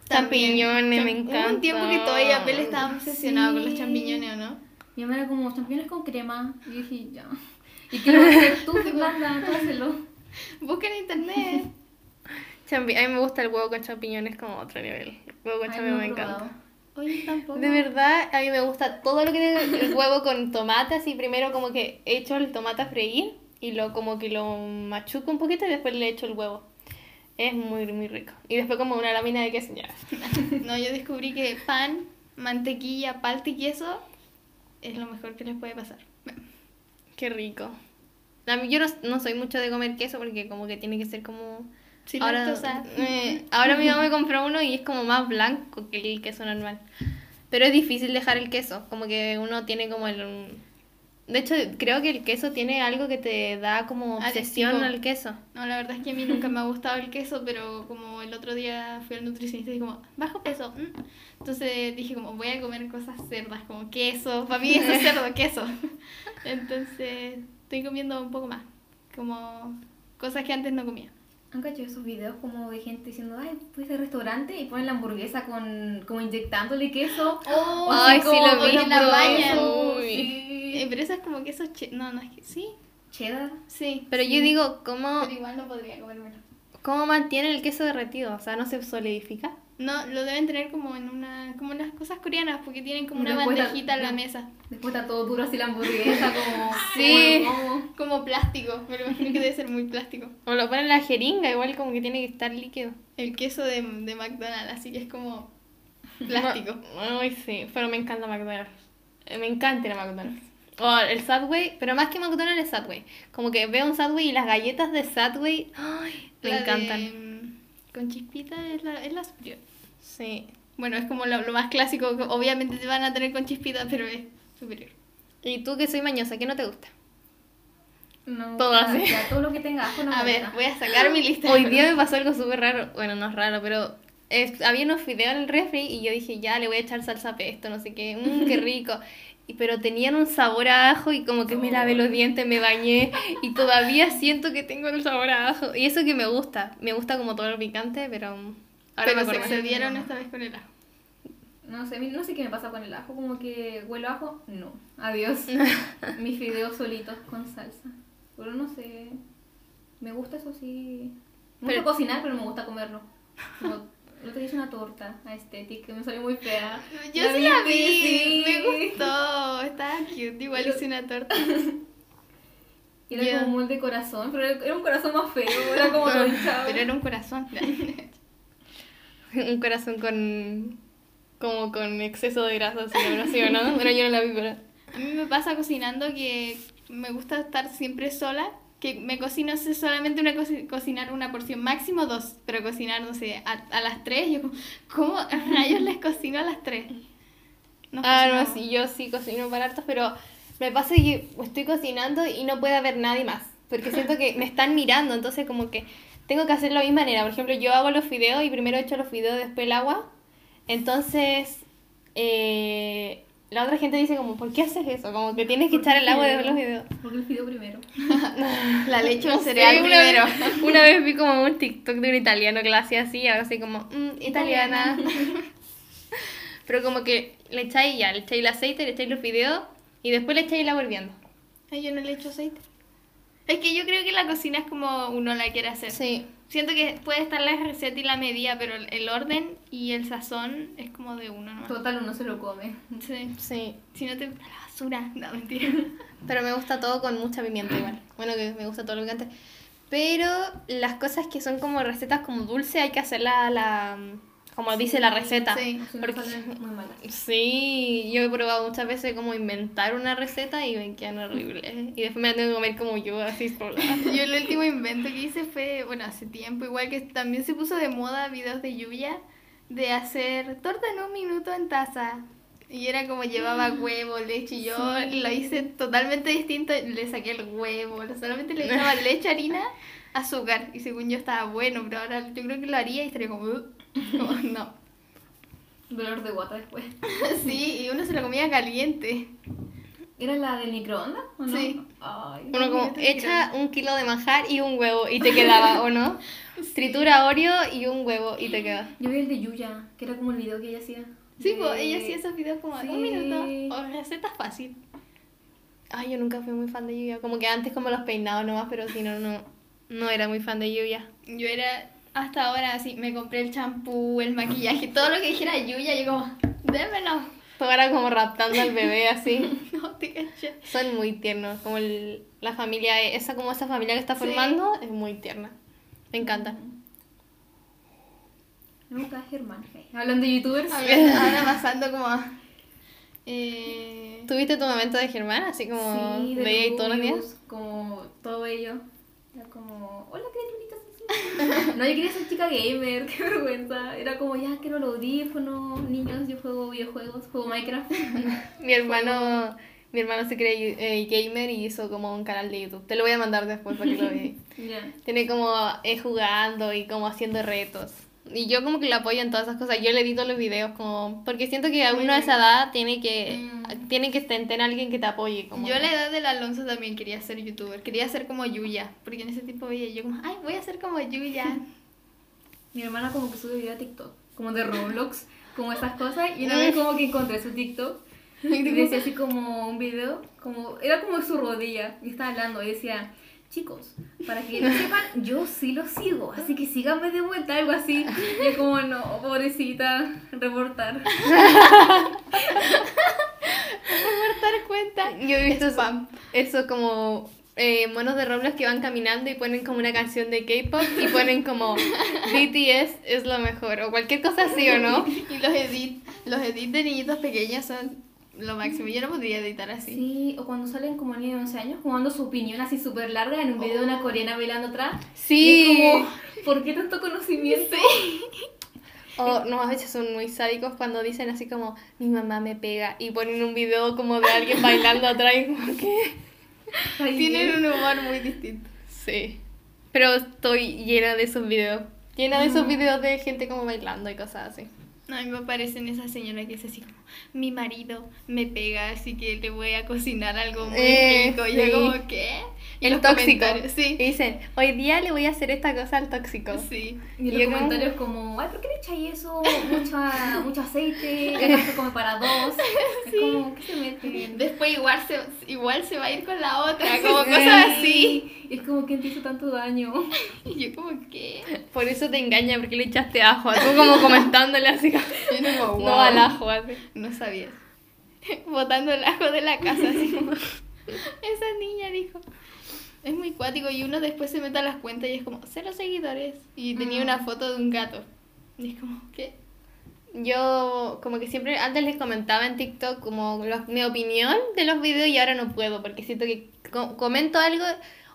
champiñones, me encanta. Hubo un tiempo que todavía Apple estaba obsesionado con los Sí. champiñones, ¿o no? Mi mamá era como champiñones con crema. Y yo dije, ya. Y quiero hacer tú, Fernanda, tú hazlo. Busca en internet. Champi- A mí me gusta el huevo con champiñones como otro nivel. El huevo con champiñones me encanta. probado. Oye, tampoco. De verdad, a mí me gusta todo lo que tiene el huevo con tomate, así primero como que echo el tomate a freír y lo como que lo machuco un poquito y después le echo el huevo. Es muy, muy rico. Y después como una lámina de queso, ya. No, yo descubrí que pan, mantequilla, palta y queso es lo mejor que les puede pasar. Qué rico. A mí yo no, no soy mucho de comer queso porque como que tiene que ser como... Sin ahora, eh, ahora mi mamá me compró uno y es como más blanco que el queso normal. Pero es difícil dejar el queso, como que uno tiene como el... De hecho, creo que el queso tiene algo que te da como obsesión al queso. No, la verdad es que a mí nunca me ha gustado el queso, pero como el otro día fui al nutricionista y dije como, bajo peso. mm". Entonces dije como, voy a comer cosas cerdas, como queso. Para mí eso es cerdo, queso. Entonces estoy comiendo un poco más, como cosas que antes no comía. ¿Han cachado esos videos como de gente diciendo, ay, fuiste al restaurante y ponen la hamburguesa con, como inyectándole queso? Oh, Ay, sí lo vi, en la baña. Sí. Eh, pero eso es como queso che... No, no es que... Sí, Cheddar. sí. Pero yo digo, ¿cómo, Pero igual no podría comérmelo. ¿cómo mantiene el queso derretido? O sea, ¿no se solidifica? No, lo deben tener como en una... Como en las cosas coreanas, porque tienen como una después bandejita en la mesa. Después está todo duro así la hamburguesa, como... Sí. como- Como plástico, me lo imagino que debe ser muy plástico. O lo ponen en la jeringa, igual como que tiene que estar líquido. El queso de, de McDonald's, así que es como plástico. Ay, sí, pero me encanta McDonald's. Eh, Me encanta ir a McDonald's. O el Subway, pero más que McDonald's es Subway. Como que veo un Subway y las galletas de Subway, ay, me La encantan. Con chispita es la, es la superior. Sí. Bueno, es como lo, lo más clásico, obviamente te van a tener con chispita, pero es superior. ¿Y tú que soy mañosa, qué no te gusta? No, Todo ya- así. ya todo lo que tenga ajo no A me ver, gusta. voy a sacar mi lista. Hoy día me pasó algo súper raro. Bueno, no es raro, pero había unos fideos en el refri y yo dije, ya le voy a echar salsa pesto, no sé qué, mmm, qué rico. Y- pero tenían un sabor a ajo y como que me lavé los dientes, me bañé y todavía siento que tengo el sabor a ajo. Y eso que me gusta, me gusta como todo lo picante, pero ahora me Pero se excedieron esta vez con el ajo. No sé, no sé qué me pasa con el ajo, como que huelo ajo, no. Adiós. Mis fideos solitos con salsa. Pero no sé. Me gusta eso sí. Me gusta Pero- cocinar, pero no me gusta comerlo. Como, el otro día hice una torta estética que me salió muy fea. Yo sí la vi, sí. me gustó, estaba cute, igual Pero- hice una torta. Era Ya. como muy de corazón, pero era un corazón más feo, era como hinchado. Pero era un corazón. un corazón con como con exceso de grasa. ¿Sí o no? Pero yo no la vi, pero... A mí me pasa cocinando que me gusta estar siempre sola, que me cocino sé, solamente una co- cocinar una porción, máximo dos, pero cocinar, no sé, a, a las tres, yo como, ¿cómo ellos les cocino a las tres? Nos Ah, no, sí, yo sí cocino para hartos, pero me pasa que estoy cocinando y no puede haber nadie más, porque siento que me están mirando, entonces como que tengo que hacerlo de la misma manera. Por ejemplo, yo hago los fideos y primero echo los fideos, después el agua. Entonces, eh, la otra gente dice como, ¿por qué haces eso? Como que tienes que echar el agua y después los fideos. Porque el fideo primero. La leche o el cereal una primero. Vez, una vez vi como un TikTok de un italiano que lo hacía así, y ahora soy como, "Mm, italiana. Pero como que le echáis ya, le echáis el aceite, le echáis los fideos y después le echáis el agua hirviendo. Ay, yo no le echo aceite. Es que yo creo que la cocina es como uno la quiere hacer. Sí. Siento que puede estar la receta y la medida, pero el orden y el sazón es como de uno, ¿no? Total, uno se lo come. Sí. Sí. Si no te gusta la basura. No, mentira. Pero me gusta todo con mucha pimienta igual. Bueno, que me gusta todo lo picante. Pero las cosas que son como recetas como dulce hay que hacerla a la... como dice la receta. Sí. Porque- salen muy malas. Sí, yo he probado muchas veces como inventar una receta y me quedan horribles. Y después me la tengo que comer como yo, así sola. Yo el último invento que hice fue, bueno, hace tiempo, igual que también se puso de moda videos de lluvia, de hacer torta en un minuto en taza. Y era como llevaba huevo, leche, y yo Sí. lo hice totalmente distinto, le saqué el huevo, solamente le echaba leche, harina, azúcar, y según yo estaba bueno, pero ahora yo creo que lo haría y estaría como, "Uh", como, no. Dolor de guata después. Sí, y uno se lo comía caliente. ¿Era la del microondas? ¿o no? Sí. Ay, Uno como echa un kilo de manjar y un huevo y te quedaba, ¿o no? Tritura Oreo y un huevo y te queda. Yo vi el de Yuya, que era como el video que ella hacía. Sí, De- pues ella hacía esos videos como de un Sí. minuto, o recetas fácil. Ay, yo nunca fui muy fan de Lluvia. Como que antes como los peinados nomás, pero si no, no, no era muy fan de Lluvia. Yo era hasta ahora así, me compré el champú, el maquillaje, todo lo que dijera Yuya, yo como, démelo. Todo era como raptando al bebé así. No te caché. Son muy tiernos. Como el- la familia, esa como esa familia que está Sí. formando es muy tierna. Me encanta. Me gusta Germán. eh. Hablando de youtubers. Ahora, ahora pasando como a, eh, ¿Tuviste tu momento de Germán? Así como Sí, de veía ahí todos los días. Como todo ello. Era como, hola criaturitas. No, yo quería ser chica gamer, qué vergüenza. Era como, ya quiero los audífonos, niños, yo juego videojuegos, juego Minecraft. Mi hermano, mi hermano se cree eh, gamer y hizo como un canal de YouTube. Te lo voy a mandar después para que lo veas. Tiene como eh, jugando y como haciendo retos. Y yo como que lo apoyo en todas esas cosas. Yo le edito los videos como... Porque siento que a uno de esa edad tiene que... Mm. Tiene que tener alguien que te apoye. Como... Yo a la edad del Alonso también quería ser youtuber, quería ser como Yuya, porque en ese tiempo veía yo como, ay, voy a ser como Yuya. Mi hermana como que sube video a TikTok, como de Roblox, como esas cosas. Y una vez como que encontré su TikTok y decía así como un video, como era como su rodilla. Y estaba hablando y decía, chicos, para que lo sepan, yo sí lo sigo, así que síganme de vuelta, algo así. Y es como, no, pobrecita, reportar. dar cuenta. Yo he visto eso, Spam. eso como eh, monos de Roblox que van caminando y ponen como una canción de K-pop y ponen como BTS es lo mejor o cualquier cosa así o no. Y los edit, los edit de niñitos pequeños son lo máximo. Yo no podría editar así. Sí, o cuando salen como niños de 11 años, como dando su opinión así súper larga en un video de una coreana bailando atrás. Sí. Y es como, ¿por qué tanto conocimiento? O no, a veces son muy sádicos cuando dicen así como mi mamá me pega y ponen un video como de alguien bailando atrás y como que... Ay, Tienen un humor muy distinto. Sí. Pero estoy llena de esos videos. Llena de esos videos de gente como bailando y cosas así. No, a mí me parecen esa señora que es así como, mi marido me pega, así que le voy a cocinar algo muy Eh, rico. Y sí. yo como, ¿qué? Y El los tóxico. comentarios, Sí, Y dicen, hoy día le voy a hacer esta cosa al tóxico. sí. Y Y los yo como- comentarios como, ay, ¿por qué le echáis eso? Mucha, mucho aceite, esto se come para dos. Es como, ¿qué se meten? Después igual se, igual se va a ir con la otra, como cosas así. Es como, ¿quién te hizo tanto daño? Y yo como, ¿qué? Por eso te engaña, porque le echaste ajo. Tú como comentándole así. como, Yo como, No al ajo, así. No sabía. Botando el ajo de la casa, así como. Esa niña dijo. Es muy cuático y uno después se mete a las cuentas y es como, cero seguidores. Y tenía una foto de un gato. Y es como, ¿qué? Yo como que siempre antes les comentaba en TikTok como los- mi opinión de los videos y ahora no puedo porque siento que co- comento algo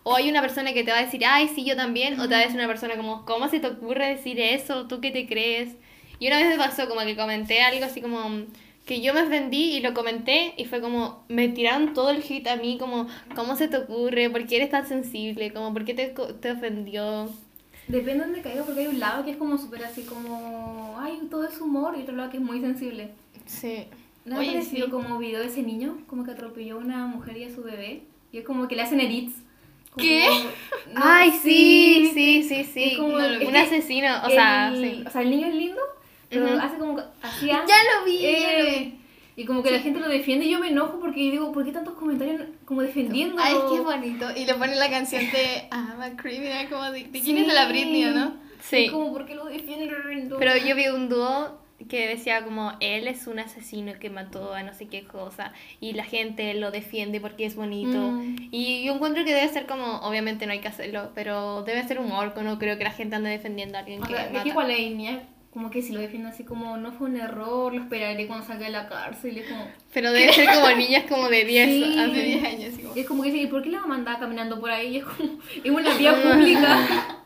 o hay una persona que te va a decir, ay, sí, yo también, o a decir una persona como, ¿cómo se te ocurre decir eso? ¿Tú qué te crees? Y una vez me pasó como que comenté algo así como que yo me ofendí y lo comenté y fue como, me tiraron todo el hit a mí como, ¿cómo se te ocurre? ¿Por qué eres tan sensible? Como, ¿por qué te, te ofendió? Depende de donde caiga, porque hay un lado que es como súper así como, ay, todo es humor, y otro lado que es muy sensible. Sí. ¿No ha parecido sí. como video de ese niño? Como que atropelló a una mujer y a su bebé. Y es como que le hacen edits. ¿Qué? No, Ay, sí, sí, sí, sí. Un asesino, o sea, sí. O sea, el niño es lindo, pero hace como. Hacía. Ya lo vi, ya lo eh, Y como que la gente lo defiende y yo me enojo porque digo, ¿por qué tantos comentarios como defendiendo? Ay, es bonito. Y le ponen la canción de I'm a criminal, como de, ¿de quién es de la. Britney, o no? Sí. Como, ¿por qué lo defienden? Pero yo vi un dúo que decía como él es un asesino que mató a no sé qué cosa y la gente lo defiende porque es bonito Mm. y yo encuentro que debe ser como obviamente no hay que hacerlo pero debe ser humor no creo que la gente ande defendiendo a alguien O que sea, es mata. que igual niñas como que si lo defienden así como no fue un error, lo esperaré cuando salga de la cárcel. Es como, pero debe ser como niñas como de 10 Sí. De 10 años, como. es como que dice, ¿y por qué la mamá andaba caminando por ahí? Es como, es una vía pública.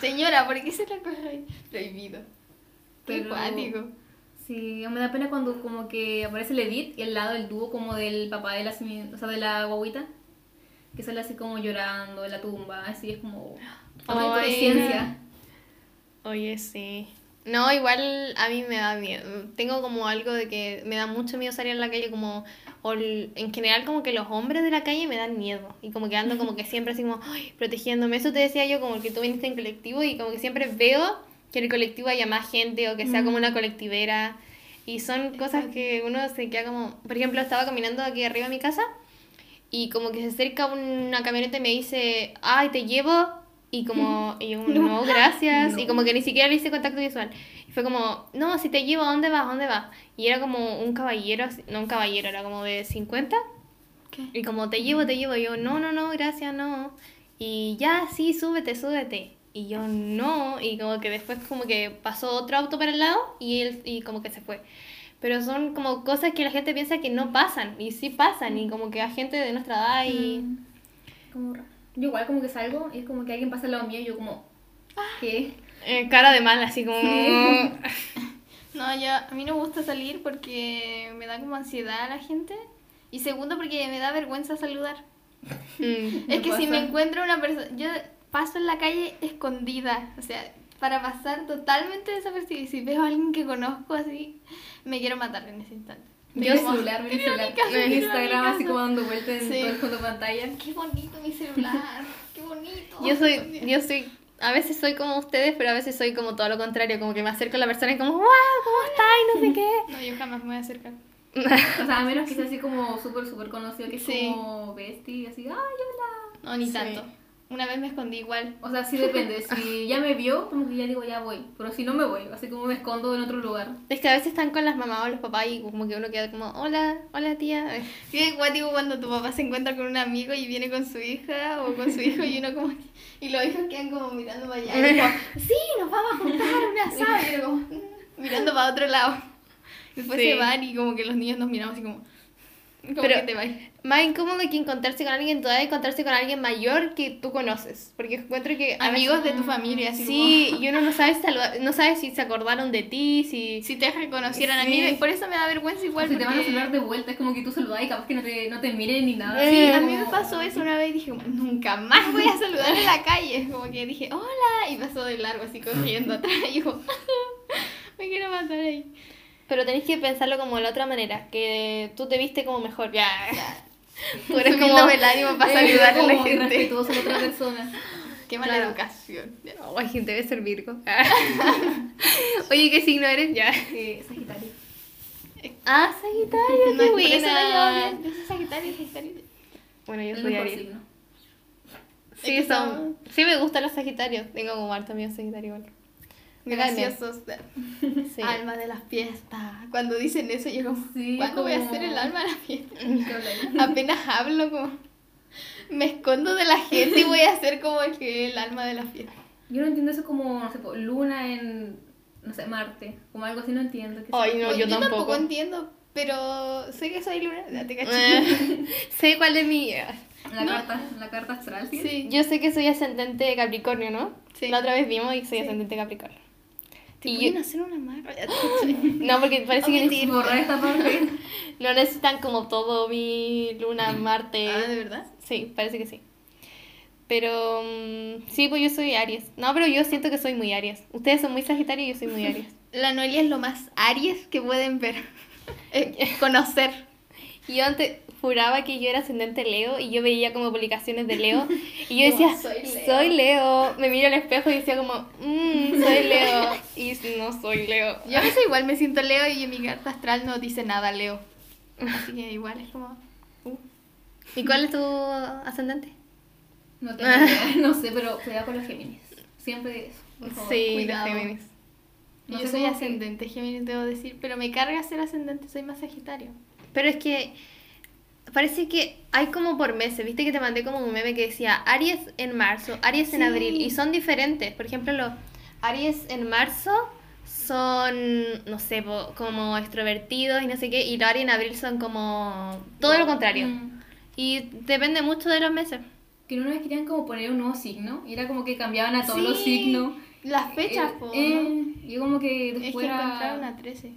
Señora, ¿por qué se la coge ahí? Prohibido. Pero-. Sí, me da pena cuando como que aparece el edit y al lado el dúo como del papá de la, o sea, de la guaguita. Que sale así como llorando en la tumba, así es como... Ay. conciencia. Oye, sí. No, igual a mí me da miedo. Tengo como algo de que me da mucho miedo salir en la calle como... O el- en general como que los hombres de la calle me dan miedo. Y como que ando como que siempre así como "Ay, protegiéndome. Eso te decía yo como que tú viniste en colectivo y como que siempre veo que el colectivo haya más gente o que sea como una colectivera. Y son cosas que uno se queda como... Por ejemplo, estaba caminando aquí arriba de mi casa y como que se acerca una camioneta y me dice, ay, te llevo. Y como, y yo, no, gracias. Y como que ni siquiera le hice contacto visual. Y fue como, no, si te llevo, ¿a dónde vas? ¿A dónde vas? Y era como un caballero, no un caballero, era como de 50. ¿Qué? Y como, te llevo, te llevo. Y yo, no, no, no, gracias, no. Y ya, sí, súbete, súbete. Y yo, no. Y como que después como que pasó otro auto para el lado y él, y como que se fue. Pero son como cosas que la gente piensa que no pasan. Y sí pasan. Y como que a gente de nuestra edad y... Como raro. Yo igual como que salgo y es como que alguien pasa al lado mío y yo como... ¿Qué? eh, cara de mal, así como... No, yo, a mí no me gusta salir porque me da como ansiedad a la gente. Y segundo, porque me da vergüenza saludar. Mm. Es que si pasa. me encuentro una persona, yo paso en la calle escondida, o sea, para pasar totalmente desapercibida. Y si veo a alguien que conozco así, me quiero matar en ese instante. Yo Como, celular, mi celular. casa, En mi Instagram así como dando vueltas en Sí. todo el fondo pantalla. Qué bonito mi celular, qué bonito. Yo soy, yo soy, a veces soy como ustedes, pero a veces soy como todo lo contrario, como que me acerco a la persona y como, wow, ¿cómo está? Y no sé qué. No, yo jamás me voy a acercar. O sea, a menos que sea así como súper, súper conocido, que es Sí. como bestie, así, ay, hola. No, ni Sí. tanto. Una vez me escondí igual. O sea, sí depende. Si ya me vio, como que ya digo, ya voy. Pero si no me voy, así como me escondo en otro lugar. Es que a veces están con las mamás o los papás y como que uno queda como, hola, hola tía. Sí, es cuático cuando tu papá se encuentra con un amigo y viene con su hija o con su hijo y uno como... Y los hijos quedan como mirando para allá. Y como, sí, nos vamos a juntar una asado. Y uno como, "Mm", mirando para otro lado. Después Sí. se van y como que los niños nos miramos así como... Como Pero- que te vas. Más incómodo que encontrarse con alguien todavía encontrarse con alguien mayor que tú conoces. Porque encuentro que... a Amigos veces- de tu familia, así Sí, y uno no sabe saludar, no sabe si se acordaron de ti, si... como... Si te reconocieran a Sí. mí, por eso me da vergüenza igual. si te van a porque- saludar de vuelta, es como que tú saludas y capaz que no te, no te miren ni nada. Sí, a mí me como- pasó eso una vez y dije, nunca más voy a saludar en la calle. Como que dije, hola, y pasó de largo así corriendo atrás. Y yo, Me quiero matar ahí. Pero tenéis que pensarlo como de la otra manera, que tú te viste como mejor. Ya. Tú eres como el ánimo para saludar a la gente. a la otra persona. Qué mala Claro. educación. Ay, gente, debe ser Virgo. Oye, ¿qué signo eres? Ya. Eh, Sagitario. Ah, Sagitario, qué buena. Yo soy Sagitario, Sagitario. Bueno, yo soy Aries. Sí, Es que son... sí me gustan los Sagitarios. Tengo como harto amigos Sagitario igual. Graciosos. Sí. Alma de las fiestas. Cuando dicen eso, yo como, Sí, ¿cuándo voy a como- ser el alma de la fiesta? Apenas hablo como... Me escondo de la gente y voy a ser como el que es el alma de la fiesta. Yo no entiendo eso como, no sé, luna en, no sé, Marte. Como algo así no entiendo. que Ay, sea- no, yo tampoco. entiendo, pero sé que soy luna. Ya te caché. Eh, sé cuál es mi... La, no. carta, la carta astral, ¿sí? Sí. Yo sé que soy ascendente de Capricornio, ¿no? Sí. La otra vez vimos y soy Sí. ascendente de Capricornio. ¿Te Y pueden yo- hacer una marca? No, porque parece que Omitir. Borrar esta parte. no necesitan como todo mi luna, Marte. Ah, ¿de verdad? Sí, parece que sí. Pero mm, sí, pues yo soy Aries. No, pero yo siento que soy muy Aries. Ustedes son muy Sagitario y yo soy muy Aries. La Noelia es lo más Aries que pueden ver. Eh, conocer. Y yo antes juraba que yo era ascendente Leo y yo veía como publicaciones de Leo y yo No, decía, soy Leo. soy Leo. Me miro al espejo y decía como, "Mm, soy Leo. Y no soy Leo. Yo a veces igual me siento Leo y en mi carta astral no dice nada Leo. Así que igual es como... uh. ¿Y cuál es tu ascendente? No tengo idea, no sé, pero cuidado con los Géminis. Siempre eso, por favor. Sí, cuidado. los Géminis. No yo soy cómo que- ascendente, Géminis debo decir, pero me carga ser ascendente, soy más Sagitario. Pero es que parece que hay como por meses, viste que te mandé como un meme que decía Aries en marzo, Aries en Sí. abril y son diferentes. Por ejemplo, los Aries en marzo son, no sé, como extrovertidos y no sé qué, y los Aries en abril son como todo lo contrario. Mm. Y depende mucho de los meses. Que una vez querían como poner un nuevo signo, y era como que cambiaban a todos Sí, los signos. Las fechas, Eh, eh, como que Es que era- encontraron a 13.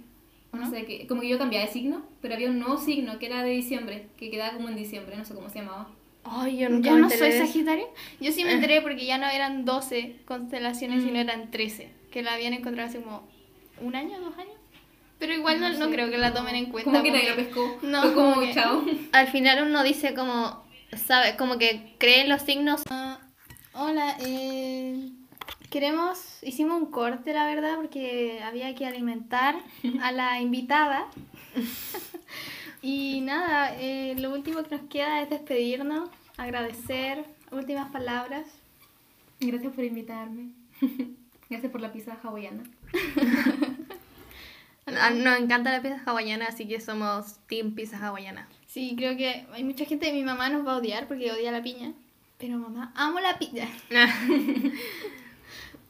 ¿O no no? sé, que, como que yo cambiaba de signo, pero había un nuevo signo que era de diciembre, que quedaba como en diciembre, no sé cómo se llamaba. Ay, yo Yo no soy Sagitario. Yo sí me enteré porque ya no eran 12 constelaciones, Mm. sino eran 13. Que la habían encontrado hace como un año, dos años. Pero igual no, No no creo que la tomen en cuenta. Como que nadie lo porque- pescó. No, Fue como, como que- chao. Al final uno dice como, sabe, como que creen los signos. Ah, hola, eh, queremos, hicimos un corte la verdad porque había que alimentar a la invitada. y nada, eh, lo último que nos queda es despedirnos, agradecer, últimas palabras. Gracias por invitarme. Gracias por la pizza hawaiana. Ah, Nos encanta la pizza hawaiana, así que somos team pizza hawaiana. Sí, creo que hay mucha gente, mi mamá nos va a odiar porque odia la piña. Pero mamá, amo la piña.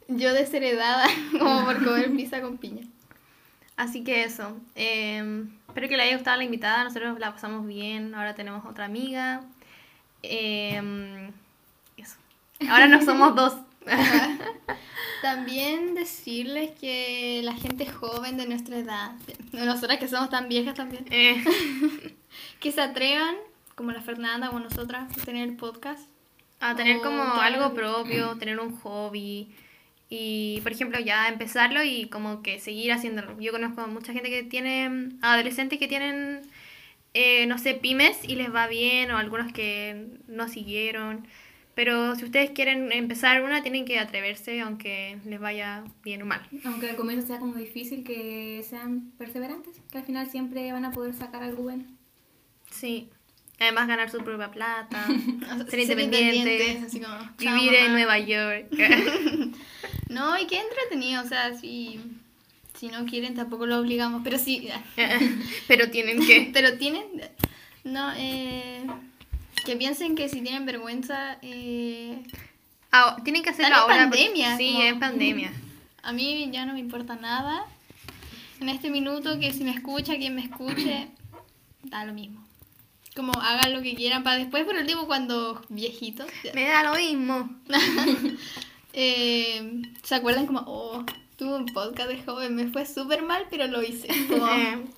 Yo desheredada como por comer pizza con piña. Así que eso. eh, espero que le haya gustado la invitada. Nosotros la pasamos bien. Ahora tenemos otra amiga. eh, eso. Ahora no somos dos. También decirles que la gente joven de nuestra edad, nosotras que somos tan viejas también, Eh, que se atrevan, como la Fernanda o nosotras, a tener podcast. a tener como algo propio, tener un hobby. Y, por ejemplo, ya empezarlo y como que seguir haciéndolo. Yo conozco mucha gente que tiene, adolescentes que tienen, eh, no sé, pymes y les va bien, o algunos que no siguieron. Pero si ustedes quieren empezar una, tienen que atreverse, aunque les vaya bien o mal. Aunque al comienzo sea como difícil, que sean perseverantes, que al final siempre van a poder sacar algo bueno. Sí. Además, ganar su propia plata, ser Ser independientes, independientes, así como, "Chao, vivir en mamá". Nueva York. No, y qué entretenido, o sea, si, si no quieren tampoco lo obligamos, pero sí, Pero tienen que. pero tienen, no, eh, que piensen que si tienen vergüenza, eh, Ah, tienen que hacerlo en ahora. porque- pandemia, Sí, en pandemia. a mí ya no me importa nada. En este minuto, que si me escucha, quien me escuche, da lo mismo. Como hagan lo que quieran para después, por último, cuando viejitos, Me da lo mismo. ¿se acuerdan como, oh, tuve un podcast de joven, me fue súper mal, pero lo hice?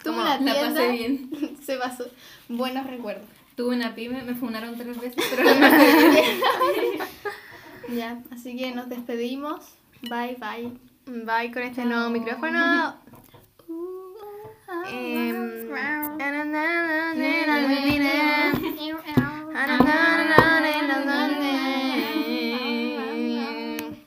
Como, la pasé bien. se pasó. Buenos recuerdos. Tuve una pyme, me funaron tres veces, pero lo pasé bien. ya, así que nos despedimos. Bye, bye. Bye con este nuevo micrófono. Um,